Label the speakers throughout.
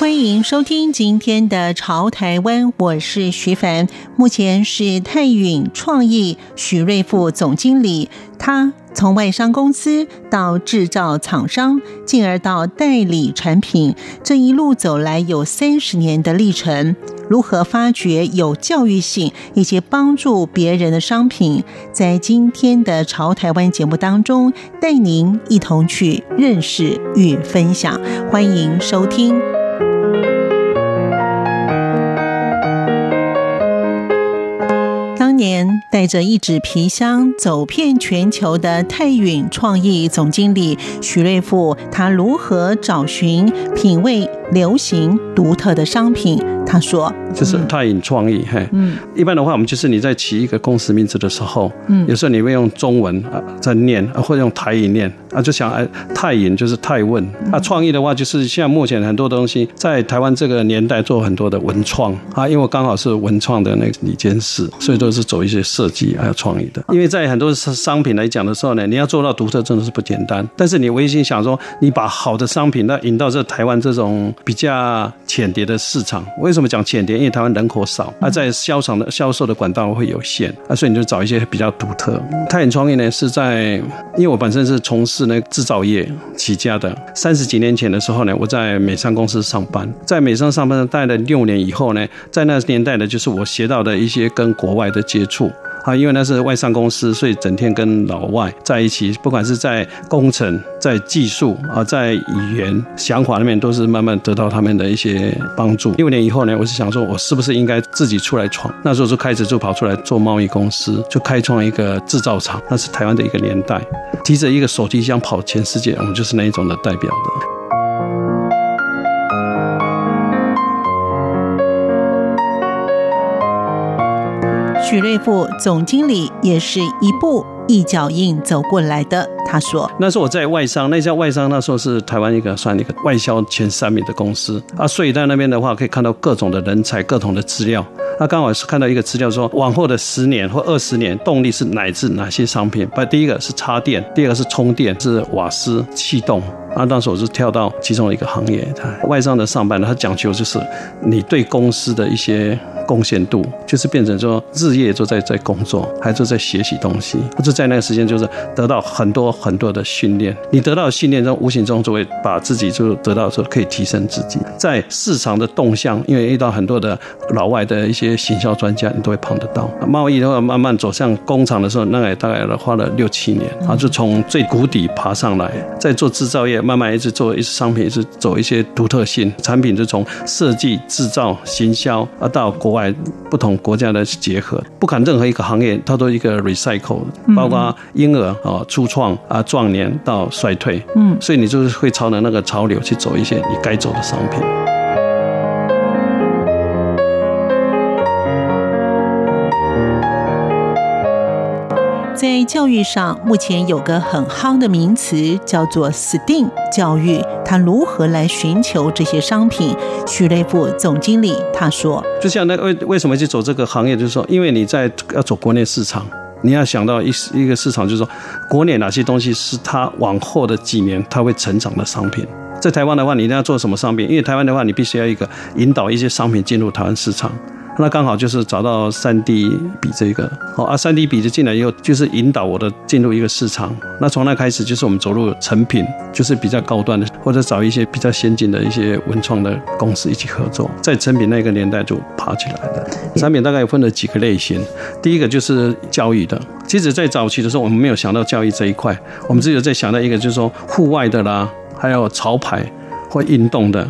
Speaker 1: 欢迎收听今天的《潮台湾》，我是徐凡。目前是泰允创意许瑞富总经理。他从外商公司到制造厂商，进而到代理产品，这一路走来有三十年的历程。如何发掘有教育性以及帮助别人的商品，在今天的《潮台湾》节目当中，带您一同去认识与分享。欢迎收听。带着一纸皮箱走遍全球的泰允创意总经理许瑞富，他如何找寻品味流行独特的商品？他说。
Speaker 2: 就是泰允创意，嘿，
Speaker 1: 嗯，
Speaker 2: 一般的话，我们就是你在起一个公司名字的时候，
Speaker 1: 嗯，
Speaker 2: 有时候你会用中文啊在念，或者用台语念啊，就想哎，泰允就是泰问啊，创意的话就是现在目前很多东西在台湾这个年代做很多的文创啊，因为我刚好是文创的那个里监事，所以都是走一些设计还有创意的。因为在很多商品来讲的时候呢，你要做到独特真的是不简单。但是你微信想说，你把好的商品那引到这台湾这种比较浅碟的市场，为什么讲浅碟？因为台湾人口少，啊，在销场的销售的管道会有限，啊，所以你就找一些比较独特。泰允创业呢是在，因为我本身是从事那个制造业起家的，三十几年前的时候呢，我在美商公司上班，在美商上班待了六年以后呢，在那年代呢，就是我学到的一些跟国外的接触。啊，因为那是外商公司，所以整天跟老外在一起，不管是在工程、在技术啊，在语言、想法那边，都是慢慢得到他们的一些帮助。六年以后呢，我是想说，我是不是应该自己出来闯？那时候就开始就跑出来做贸易公司，就开创一个制造厂。那是台湾的一个年代，提着一个手提箱跑全世界，我们就是那一种的代表的。
Speaker 1: 许瑞富总经理也是一步一脚印走过来的。他说：“
Speaker 2: 那时候我在外商，那家外商那时候是台湾一个算一个外销前三名的公司啊，所以在那边的话可以看到各种的人才、各种的资料。那刚好是看到一个资料说，往后的十年或二十年，动力是乃至哪些商品？不，第一个是插电，第二个是充电，是瓦斯、气动。啊，当时我是跳到其中的一个行业，外商的上班，他讲究就是你对公司的一些。”贡献度就是变成说日夜都在在工作，还是在学习东西，或者在那个时间就是得到很多很多的训练。你得到的训练中，无形中就会把自己就得到说可以提升自己。在市场的动向，因为遇到很多的老外的一些行销专家，你都会碰得到。贸易的话，慢慢走向工厂的时候，那也大概花了六七年啊，就从最谷底爬上来，在做制造业，慢慢一直做一些商品，一直走一些独特性产品，就从设计、制造、行销啊到国外。不同国家的结合，不管任何一个行业，它都一个 recycle，包括婴儿啊、初创啊、壮年到衰退，嗯，所以你就是会朝着那个潮流去走一些你该走的商品。
Speaker 1: 在教育上，目前有个很夯的名词叫做 STEAM 教育。他如何来寻求这些商品？许瑞富总经理他说：“
Speaker 2: 就像那为为什么去走这个行业？就是说，因为你在要走国内市场，你要想到一一个市场，就是说国内哪些东西是它往后的几年它会成长的商品。在台湾的话，你一定要做什么商品？因为台湾的话，你必须要一个引导一些商品进入台湾市场。”那刚好就是找到三 D 笔这个，哦啊，三 D 笔就进来以后，就是引导我的进入一个市场。那从那开始，就是我们走入成品，就是比较高端的，或者找一些比较先进的一些文创的公司一起合作，在成品那个年代就爬起来了。产品大概有分了几个类型，第一个就是教育的。其实，在早期的时候，我们没有想到教育这一块，我们只有在想到一个，就是说户外的啦，还有潮牌或运动的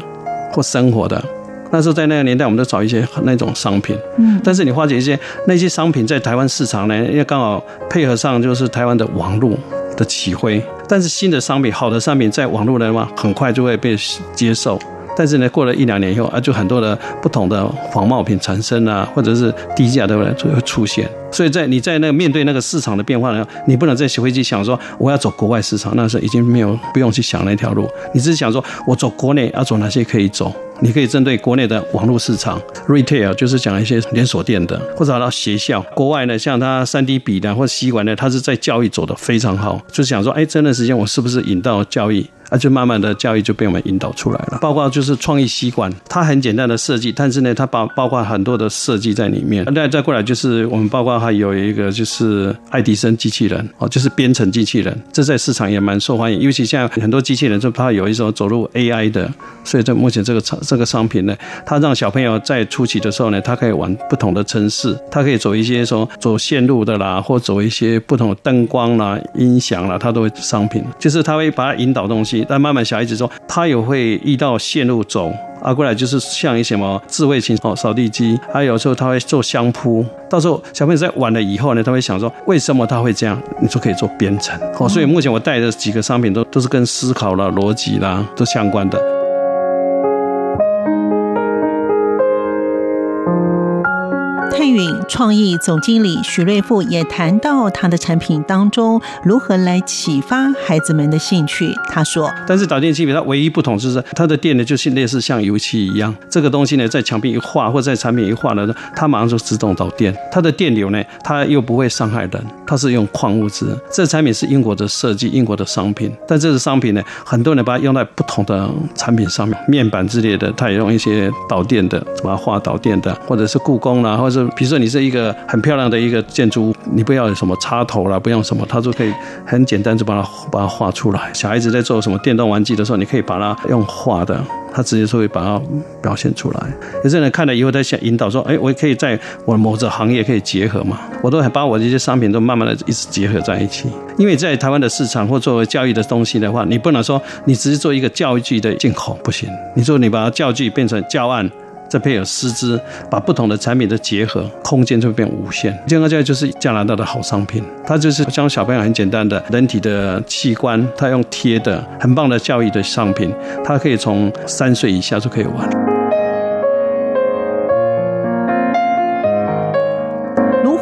Speaker 2: 或生活的。那时候在那个年代，我们都找一些那种商品，嗯，但是你发觉一些那些商品在台湾市场呢，因为刚好配合上就是台湾的网络的起飞，但是新的商品、好的商品在网络的话，很快就会被接受。但是呢，过了一两年以后啊，就很多的不同的仿冒品产生啊，或者是低价的就会出现。所以在你在那面对那个市场的变化呢，你不能再回去想说我要走国外市场，那时候已经没有不用去想那条路，你只是想说我走国内要走哪些可以走。你可以针对国内的网络市场，retail 就是讲一些连锁店的，或者到学校。国外呢，像它三 D 笔的或者吸管呢，它是在教育走得非常好，就是想说，哎，这段时间我是不是引到教育？啊，就慢慢的教育就被我们引导出来了。包括就是创意吸管，它很简单的设计，但是呢，它包包括很多的设计在里面。再再过来就是我们包括还有一个就是爱迪生机器人哦，就是编程机器人，这在市场也蛮受欢迎。尤其现在很多机器人就它有一种走入 AI 的，所以在目前这个这个商品呢，它让小朋友在初期的时候呢，它可以玩不同的城市，它可以走一些说走线路的啦，或走一些不同的灯光啦、音响啦，它都会商品，就是它会把它引导东西。但慢慢小孩子说，他也会遇到线路走啊，过来就是像一些什么智慧型哦扫地机，还有时候他会做相扑。到时候小朋友在玩了以后呢，他会想说，为什么他会这样？你就可以做编程哦。所以目前我带的几个商品都都是跟思考啦、逻辑啦都相关的。
Speaker 1: 创意总经理许瑞富也谈到他的产品当中如何来启发孩子们的兴趣。他说：“
Speaker 2: 但是导电器比它唯一不同就是它的电呢，就是类似像油漆一样，这个东西呢，在墙壁一画或者在产品一画呢，它马上就自动导电。它的电流呢，它又不会伤害人，它是用矿物质。这产品是英国的设计，英国的商品。但这个商品呢，很多人把它用在不同的产品上面，面板之类的，它也用一些导电的，把它画导电的，或者是故宫啦，或者。”比如说你是一个很漂亮的一个建筑物，你不要有什么插头啦，不用什么，它就可以很简单就把它把它画出来。小孩子在做什么电动玩具的时候，你可以把它用画的，它直接就会把它表现出来。有些人看了以后在想引导说，哎，我可以在我的某个行业可以结合嘛，我都很把我这些商品都慢慢的一直结合在一起。因为在台湾的市场或作为教育的东西的话，你不能说你只是做一个教具的进口不行，你说你把它教具变成教案。再配有师资，把不同的产品的结合，空间就会变无限。健康教育就是加拿大的好商品，它就是教小朋友很简单的人体的器官，它用贴的，很棒的教育的商品，它可以从三岁以下就可以玩。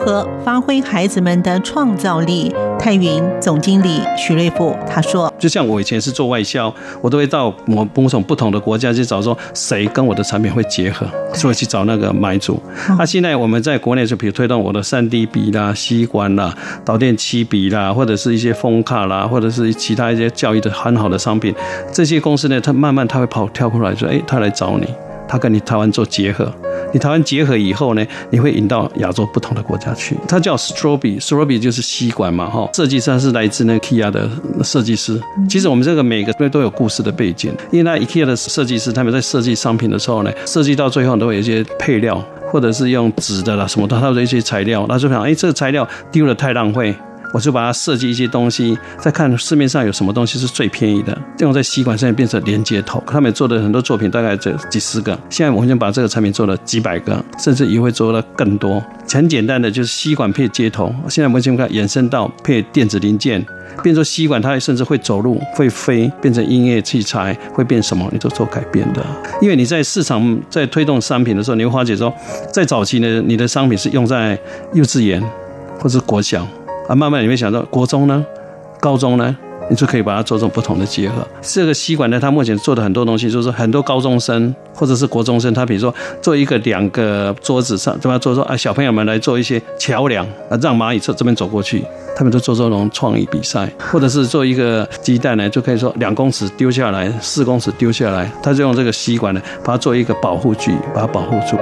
Speaker 1: 何发挥孩子们的创造力？泰云总经理许瑞富他说：“
Speaker 2: 就像我以前是做外销，我都会到某某种不同的国家去找说谁跟我的产品会结合，所以去找那个买主。那现在我们在国内就比如推动我的三 D 笔啦、吸管啦、导电漆笔啦，或者是一些风卡啦，或者是其他一些教育的很好的商品，这些公司呢，他慢慢他会跑跳过来说，哎，他来找你，他跟你台湾做结合。”你台湾结合以后呢，你会引到亚洲不同的国家去。它叫 Strobe，Strobe 就是吸管嘛，哈。设计师是来自那个 IKEA 的设计师。其实我们这个每个都都有故事的背景，因为那 IKEA 的设计师他们在设计商品的时候呢，设计到最后都会有一些配料，或者是用纸的啦什么的，他的一些材料，那就想，哎，这个材料丢了太浪费。我就把它设计一些东西，再看市面上有什么东西是最便宜的，用在吸管上面变成连接头。他们做的很多作品大概这几十个，现在我们已经把这个产品做了几百个，甚至也会做了更多。很简单的就是吸管配接头，现在我们已经看延伸到配电子零件，变成吸管它甚至会走路、会飞，变成音乐器材，会变什么你都做改变的。因为你在市场在推动商品的时候，你会发觉说，在早期呢，你的商品是用在幼稚园或者国小。啊，慢慢你会想到国中呢，高中呢，你就可以把它做成不同的结合。这个吸管呢，它目前做的很多东西，就是很多高中生或者是国中生，他比如说做一个两个桌子上，对吧？做说啊，小朋友们来做一些桥梁啊，让蚂蚁从这边走过去，他们都做这种创意比赛，或者是做一个鸡蛋呢，就可以说两公尺丢下来，四公尺丢下来，他就用这个吸管呢，把它做一个保护具，把它保护住。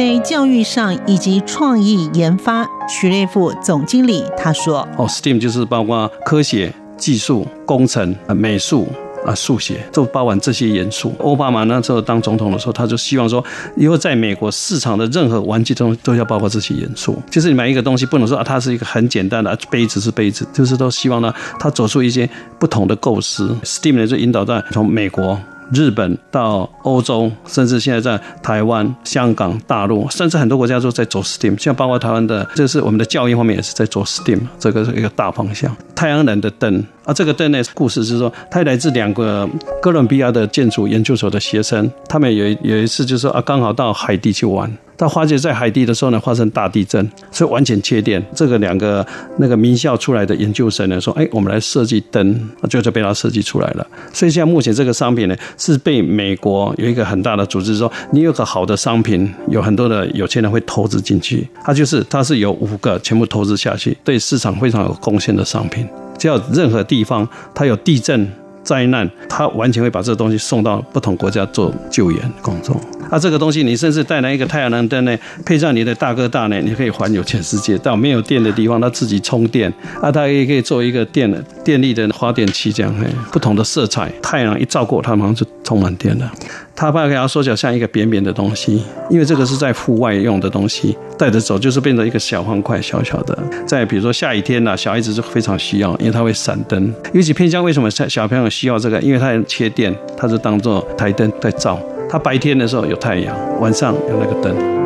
Speaker 1: 在教育上以及创意研发，许瑞富总经理他说：“
Speaker 2: 哦，STEAM 就是包括科学、技术、工程、美术啊、数学，都包含这些元素。奥巴马那时候当总统的时候，他就希望说，以后在美国市场的任何玩具中都要包括这些元素。就是你买一个东西，不能说啊，它是一个很简单的杯子是杯子，就是都希望呢，他走出一些不同的构思。STEAM 呢就引导在从美国。”日本到欧洲，甚至现在在台湾、香港、大陆，甚至很多国家都在走 STEAM，像包括台湾的，这是我们的教育方面也是在走 STEAM，这个是一个大方向。太阳能的灯啊，这个灯呢，故事是说，它来自两个哥伦比亚的建筑研究所的学生，他们有有一次就是说啊，刚好到海地去玩。他发觉在海地的时候呢，发生大地震，所以完全缺电。这个两个那个名校出来的研究生呢，说：“哎，我们来设计灯，就就被他设计出来了。”所以现在目前这个商品呢，是被美国有一个很大的组织说，你有个好的商品，有很多的有钱人会投资进去。它就是它是有五个全部投资下去，对市场非常有贡献的商品。只要任何地方它有地震灾难，他完全会把这个东西送到不同国家做救援工作。啊，这个东西你甚至带来一个太阳能灯呢，配上你的大哥大呢，你可以环游全世界，到没有电的地方，它自己充电。啊，它也可以做一个电电力的发电器，这样，不同的色彩，太阳一照过，它马上就充满电了。它把它缩小像一个扁扁的东西，因为这个是在户外用的东西，带着走就是变成一个小方块，小小的。在比如说下雨天呐，小孩子是非常需要，因为它会闪灯。尤其偏向为什么小小朋友需要这个？因为它切电，它是当做台灯在照。它白天的时候有太阳，晚上有那个灯。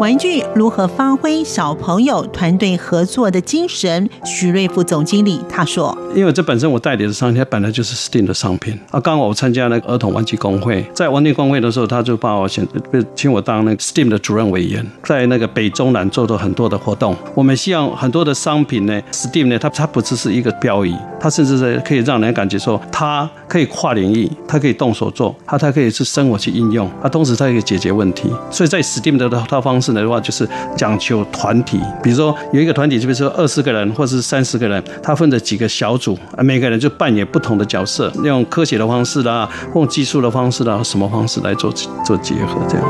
Speaker 1: 玩具如何发挥小朋友团队合作的精神？许瑞副总经理他说：“
Speaker 2: 因为这本身我代理的商品，它本来就是 STEAM 的商品啊。刚好我参加那个儿童玩具工会，在玩具工会的时候，他就把我选，请我当那个 STEAM 的主任委员，在那个北中南做了很多的活动。我们希望很多的商品呢，STEAM 呢，它它不只是一个标语，它甚至是可以让人感觉说，它可以跨领域，它可以动手做，它它可以是生活去应用，啊，同时它可以解决问题。所以在 STEAM 的套方式。的话就是讲求团体，比如说有一个团体，就比如说二十个人或者是三十个人，他分着几个小组，每个人就扮演不同的角色，用科学的方式啦，用技术的方式啦，什么方式来做做结合，这样。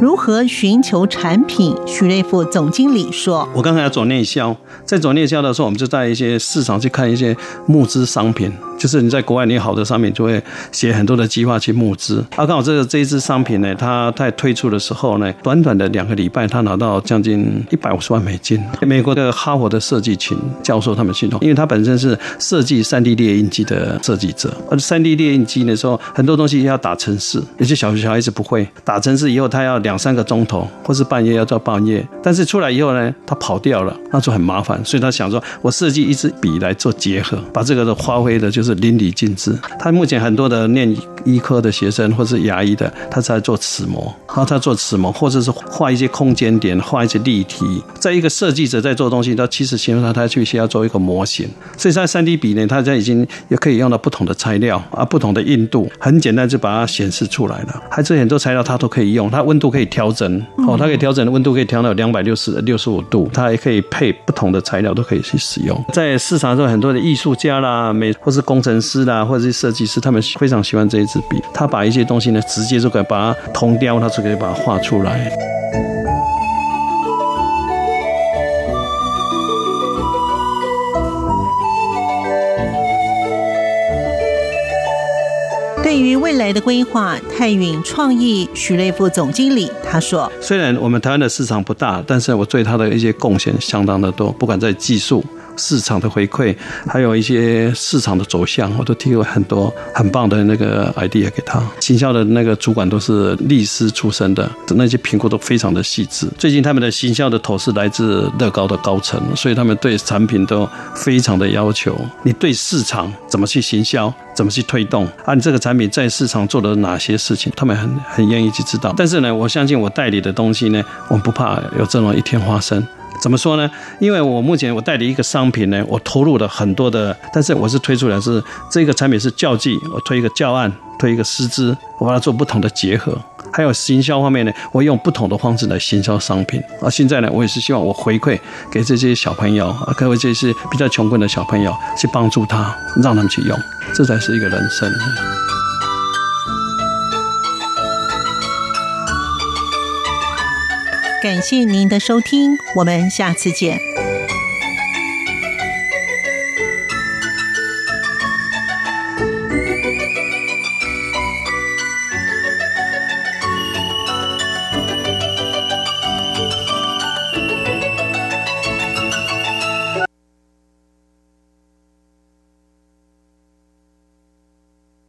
Speaker 1: 如何寻求产品？许瑞富总经理说：“
Speaker 2: 我刚才要走内销，在走内销的时候，我们就在一些市场去看一些募资商品。就是你在国外，你好的商品就会写很多的计划去募资。啊，刚好这个这一支商品呢，它在推出的时候呢，短短的两个礼拜，它拿到将近一百五十万美金。美国的哈佛的设计群教授他们系统，因为他本身是设计三 D 列印机的设计者，而三 D 列印机的时候，很多东西要打程式，有些小学小孩子不会打程式，以后他要两。”三个钟头，或是半夜要到半夜，但是出来以后呢，他跑掉了，那就很麻烦。所以他想说，我设计一支笔来做结合，把这个的发挥的就是淋漓尽致。他目前很多的念医科的学生或是牙医的，他在做齿模，然后他做齿模，或者是画一些空间点，画一些立体。在一个设计者在做东西，他其实形容他他去需要做一个模型。所以在三 D 笔呢，他现在已经也可以用到不同的材料啊，不同的硬度，很简单就把它显示出来了。还是很多材料它都可以用，它温度可以。调整哦，它可以调整的温度可以调到两百六十六十五度，它还可以配不同的材料都可以去使用。在市场上，很多的艺术家啦、美或是工程师啦，或者是设计师，他们非常喜欢这一支笔。他把一些东西呢，直接就可以把它铜雕，他就可以把它画出来。
Speaker 1: 对于未来的规划，泰允创意许瑞副总经理他说：“
Speaker 2: 虽然我们台湾的市场不大，但是我对他的一些贡献相当的多，不管在技术。”市场的回馈，还有一些市场的走向，我都提了很多很棒的那个 idea 给他。行销的那个主管都是律师出身的，那些评估都非常的细致。最近他们的行销的头是来自乐高的高层，所以他们对产品都非常的要求。你对市场怎么去行销，怎么去推动，啊，你这个产品在市场做了哪些事情，他们很很愿意去知道。但是呢，我相信我代理的东西呢，我不怕有这么一天发生。怎么说呢？因为我目前我代理一个商品呢，我投入了很多的，但是我是推出来是这个产品是教技，我推一个教案，推一个师资，我把它做不同的结合。还有行销方面呢，我用不同的方式来行销商品。而，现在呢，我也是希望我回馈给这些小朋友啊，各位这些比较穷困的小朋友，去帮助他，让他们去用，这才是一个人生。
Speaker 1: 感谢您的收听，我们下次见。